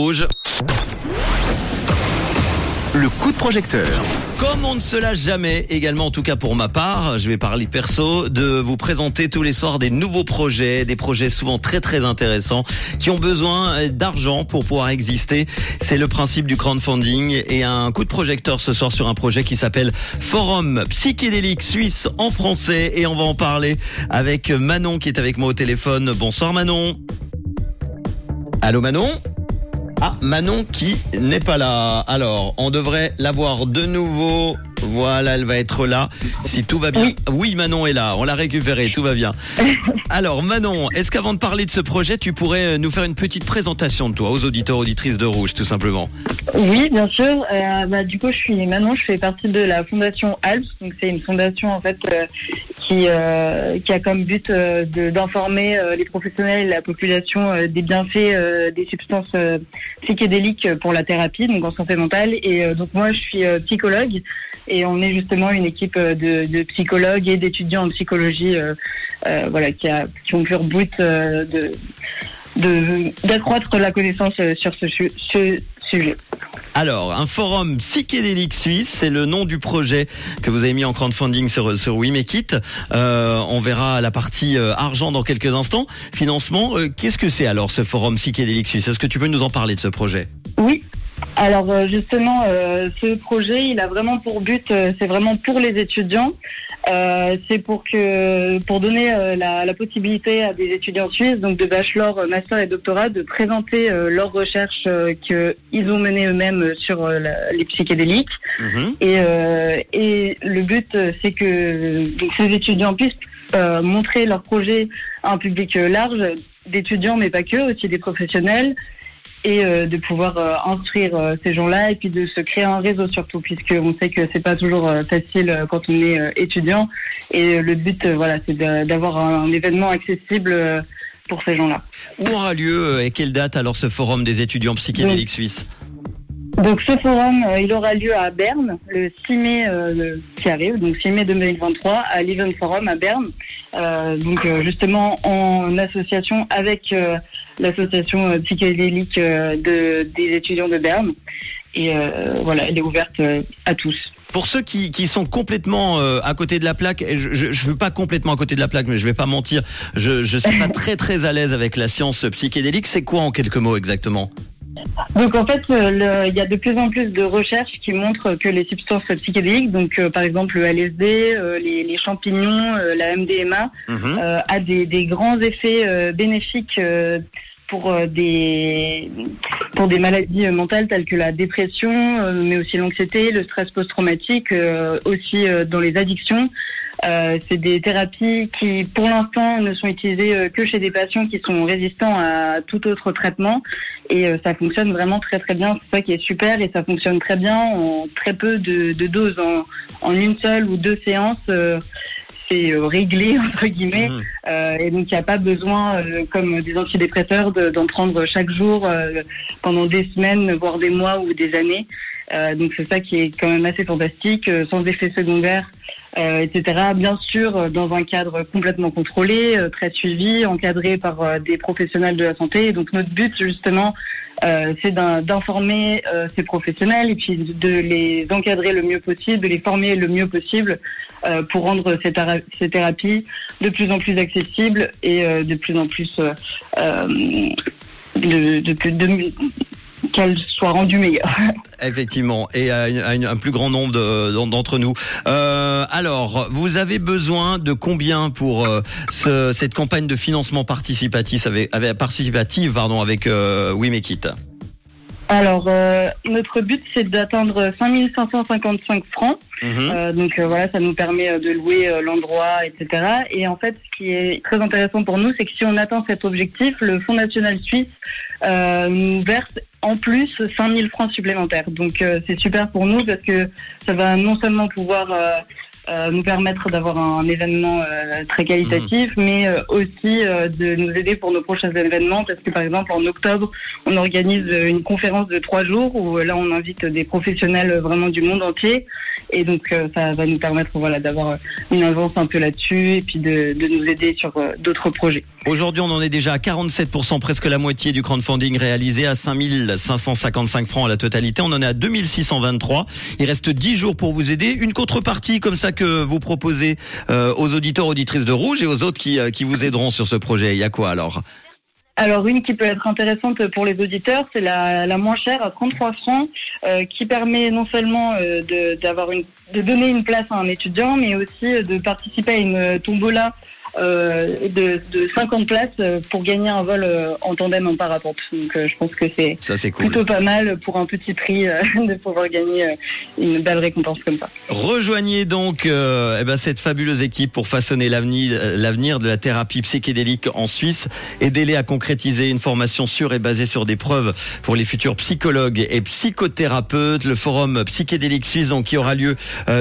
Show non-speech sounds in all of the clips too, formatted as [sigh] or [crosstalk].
Rouge. Le coup de projecteur. Comme on ne se lâche jamais, également en tout cas pour ma part, je vais parler perso, de vous présenter tous les soirs des nouveaux projets, des projets souvent très très intéressants, qui ont besoin d'argent pour pouvoir exister. C'est le principe du crowdfunding et un coup de projecteur ce soir sur un projet qui s'appelle Forum psychédélique suisse en français et on va en parler avec Manon qui est avec moi au téléphone. Bonsoir Manon. Allô Manon? Ah, Manon qui n'est pas là. Alors, on devrait la voir de nouveau. Voilà, elle va être là. Si tout va bien. Oui, Manon est là. On l'a récupérée. Tout va bien. [laughs] Alors, Manon, est-ce qu'avant de parler de ce projet, tu pourrais euh, nous faire une petite présentation de toi aux auditeurs, auditrices de Rouge, tout simplement? Oui, bien sûr. Euh, bah, du coup, je suis Manon. Je fais partie de la fondation ALPS. Donc, c'est une fondation en fait euh, qui euh, qui a comme but d'informer les professionnels et la population des bienfaits des substances psychédéliques pour la thérapie, donc en santé mentale. Et donc moi, je suis psychologue et on est justement une équipe euh, de, de psychologues et d'étudiants en psychologie, euh, euh, voilà, qui, a, qui ont pour but de d'accroître la connaissance sur ce, su- ce sujet. Alors, un forum psychédélique suisse, c'est le nom du projet que vous avez mis en crowdfunding sur, sur We Make It. Euh, on verra la partie euh, argent dans quelques instants. Financement, euh, qu'est-ce que c'est alors ce forum psychédélique suisse? Est-ce que tu peux nous en parler de ce projet? Oui. Alors euh, justement, euh, ce projet, il a vraiment pour but, euh, c'est vraiment pour les étudiants. Euh, c'est pour que, pour donner la, la possibilité à des étudiants suisses, donc de bachelor, master et doctorat, de présenter leurs recherches qu'ils ont menées eux-mêmes sur la- les psychédéliques. Mhm. Et, et le but, c'est que ces étudiants puissent montrer leur projet à un public large d'étudiants, mais pas que, aussi des professionnels, et euh, de pouvoir euh, instruire euh, ces gens-là et puis de se créer un réseau surtout, puisque on sait que c'est pas toujours euh, facile euh, quand on est euh, étudiant. Et le but, voilà, c'est d'avoir un, un événement accessible euh, pour ces gens-là. Où aura lieu et quelle date alors ce forum des étudiants psychédéliques suisses? Donc ce forum, euh, il aura lieu à Berne le 6 mai euh, qui arrive, donc 6 mai 2023 à l'Event Forum à Berne. Euh, donc euh, justement en association avec euh, l'association psychédélique euh, de, des étudiants de Berne. Et euh, voilà, elle est ouverte à tous. Pour ceux qui, qui sont complètement euh, à côté de la plaque, et je, je, je veux pas complètement à côté de la plaque, mais je vais pas mentir, je je suis pas [laughs] très très à l'aise avec la science psychédélique. C'est quoi en quelques mots exactement? Donc en fait, il y a de plus en plus de recherches qui montrent que les substances psychédéliques, donc euh, par exemple le LSD, euh, les, les champignons, euh, la MDMA, Mhm. a des, des grands effets bénéfiques pour des pour des maladies mentales telles que la dépression, mais aussi l'anxiété, le stress post-traumatique, aussi dans les addictions. Euh, c'est des thérapies qui, pour l'instant, ne sont utilisées euh, que chez des patients qui sont résistants à tout autre traitement, et euh, ça fonctionne vraiment très très bien. C'est ça qui est super, et ça fonctionne très bien en très peu de, de doses, en, en une seule ou deux séances. euh, c'est réglé [laughs] entre guillemets euh, et donc il n'y a pas besoin, comme des antidépresseurs, de- d'en prendre chaque jour pendant des semaines, voire des mois ou des années. Donc c'est ça qui est quand même assez fantastique, sans effet secondaire, etc. Bien sûr, euh, dans un cadre complètement contrôlé, euh, très suivi, encadré par euh, des professionnels de la santé. Donc notre but justement, euh, c'est d'in- d'informer euh, ces professionnels et puis de les encadrer le mieux possible, de les former le mieux possible euh, pour rendre ces, ces thérapies de plus en plus accessibles et euh, de plus en euh, euh, plus- de- qu'elles soient rendues meilleures. [laughs] Effectivement, et à, une- à une- un plus grand nombre de- d'en- d'entre nous. Euh, alors, vous avez besoin de combien pour euh, ce- cette campagne de financement participatif avec, avec participative pardon avec euh, We Make It Alors, euh, notre but, c'est d'atteindre 5555 francs. Mhm. Euh, donc euh, voilà, ça nous permet de louer l'endroit, etc. Et en fait, ce qui est très intéressant pour nous, c'est que si on atteint cet objectif, le Fonds national suisse nous verse en plus 5000 francs supplémentaires. Donc euh, c'est super pour nous parce que ça va non seulement pouvoir euh, euh, nous permettre d'avoir un événement euh, très qualitatif, mais euh, aussi de nous aider pour nos prochains événements, parce que par exemple en octobre, on organise une conférence de trois jours où là on invite des professionnels vraiment du monde entier, et donc ça va nous permettre voilà d'avoir une avance un peu là-dessus et puis de, de nous aider sur d'autres projets. Aujourd'hui, on en est déjà à 47%, presque la moitié du crowdfunding réalisé à 5555 francs à la totalité. On en est à 2623. Il reste 10 jours pour vous aider. Une contrepartie comme ça que vous proposez euh, aux auditeurs, auditrices de Rouge et aux autres qui, euh, qui vous aideront sur ce projet. Il y a quoi alors? Alors une qui peut être intéressante pour les auditeurs, c'est la, la moins chère à 33 francs, euh, qui permet non seulement d'avoir une, de donner une place à un étudiant, mais aussi de participer à une tombola de, de, 50 places euh, pour gagner un vol euh, en tandem en parapente. Donc je pense que c'est plutôt pas mal pour un petit prix [laughs] de pouvoir gagner une belle récompense comme ça. Rejoignez donc eh ben, cette fabuleuse équipe pour façonner l'avenir de la thérapie psychédélique en Suisse. Aidez-les à concrétiser une formation sûre et basée sur des preuves pour les futurs psychologues et psychothérapeutes. Le forum psychédélique suisse donc, qui aura lieu,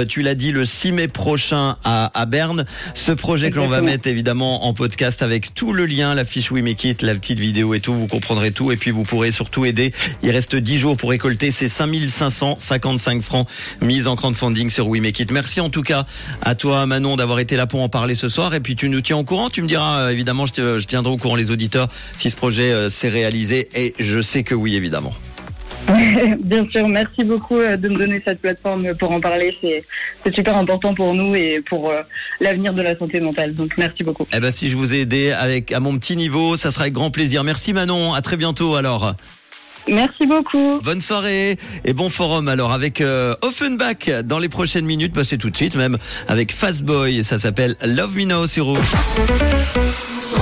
tu l'as dit, le 6 mai prochain à, à Berne. Ce projet que l'on va mettre évidemment en podcast avec tout le lien, la fiche We Make It, la petite vidéo et tout. Vous comprendrez tout et puis vous pourrez surtout aider. Il reste 10 jours pour récolter ces 5555 francs mis en crowdfunding sur We Make It. Merci en tout cas à toi Manon d'avoir été là pour en parler ce soir et puis tu nous tiens au courant. Tu me diras euh, évidemment, je, tiendrai au courant les auditeurs si ce projet euh, s'est réalisé et je sais que oui évidemment. [laughs] Bien sûr, merci beaucoup euh, de me donner cette plateforme pour en parler. C'est super important pour nous et pour euh, l'avenir de la santé mentale. Donc merci beaucoup. Eh ben si je vous ai aidé avec à mon petit niveau, ça sera avec grand plaisir. Merci Manon. À très bientôt alors. Merci beaucoup. Bonne soirée et bon forum alors avec euh, Offenbach dans les prochaines minutes, passez tout de suite même avec Fastboy, ça s'appelle Love Me Now sur Rouge.